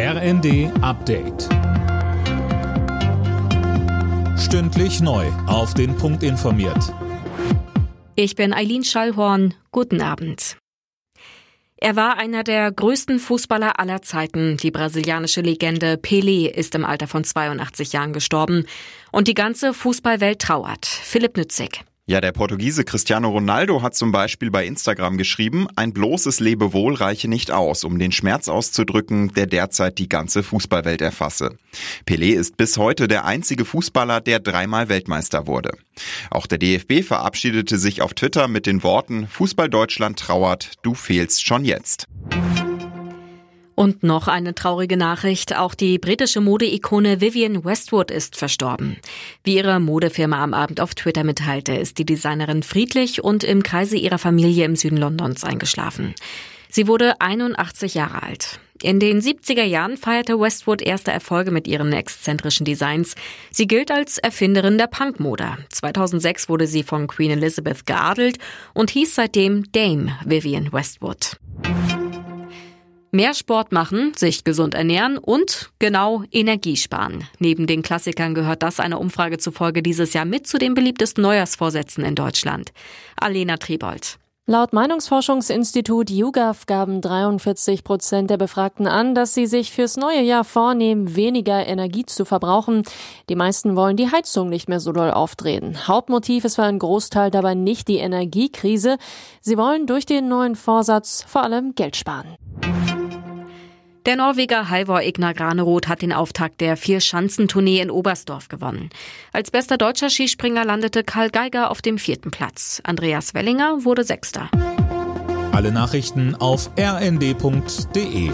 RND Update. Stündlich neu. Auf den Punkt informiert. Ich bin Eileen Schallhorn. Guten Abend. Er war einer der größten Fußballer aller Zeiten. Die brasilianische Legende Pelé ist im Alter von 82 Jahren gestorben. Und die ganze Fußballwelt trauert. Philipp Nützig. Ja, der Portugiese Cristiano Ronaldo hat zum Beispiel bei Instagram geschrieben, ein bloßes Lebewohl reiche nicht aus, um den Schmerz auszudrücken, der derzeit die ganze Fußballwelt erfasse. Pelé ist bis heute der einzige Fußballer, der dreimal Weltmeister wurde. Auch der DFB verabschiedete sich auf Twitter mit den Worten Fußball Deutschland trauert, du fehlst schon jetzt. Und noch eine traurige Nachricht. Auch die britische Modeikone Vivienne Westwood ist verstorben. Wie ihre Modefirma am Abend auf Twitter mitteilte, ist die Designerin friedlich und im Kreise ihrer Familie im Süden Londons eingeschlafen. Sie wurde 81 Jahre alt. In den 70er Jahren feierte Westwood erste Erfolge mit ihren exzentrischen Designs. Sie gilt als Erfinderin der Punkmode. 2006 wurde sie von Queen Elizabeth geadelt und hieß seitdem Dame Vivienne Westwood. Mehr Sport machen, sich gesund ernähren und genau Energie sparen. Neben den Klassikern gehört das einer Umfrage zufolge dieses Jahr mit zu den beliebtesten Neujahrsvorsätzen in Deutschland. Alena Triebold. Laut Meinungsforschungsinstitut YouGov gaben 43 Prozent der Befragten an, dass sie sich fürs neue Jahr vornehmen, weniger Energie zu verbrauchen. Die meisten wollen die Heizung nicht mehr so doll aufdrehen. Hauptmotiv ist für einen Großteil dabei nicht die Energiekrise. Sie wollen durch den neuen Vorsatz vor allem Geld sparen. Der Norweger Halvor Egnar Graneroth hat den Auftakt der Vier-Schanzentournee in Oberstdorf gewonnen. Als bester deutscher Skispringer landete Karl Geiger auf dem vierten Platz. Andreas Wellinger wurde Sechster. Alle Nachrichten auf rnd.de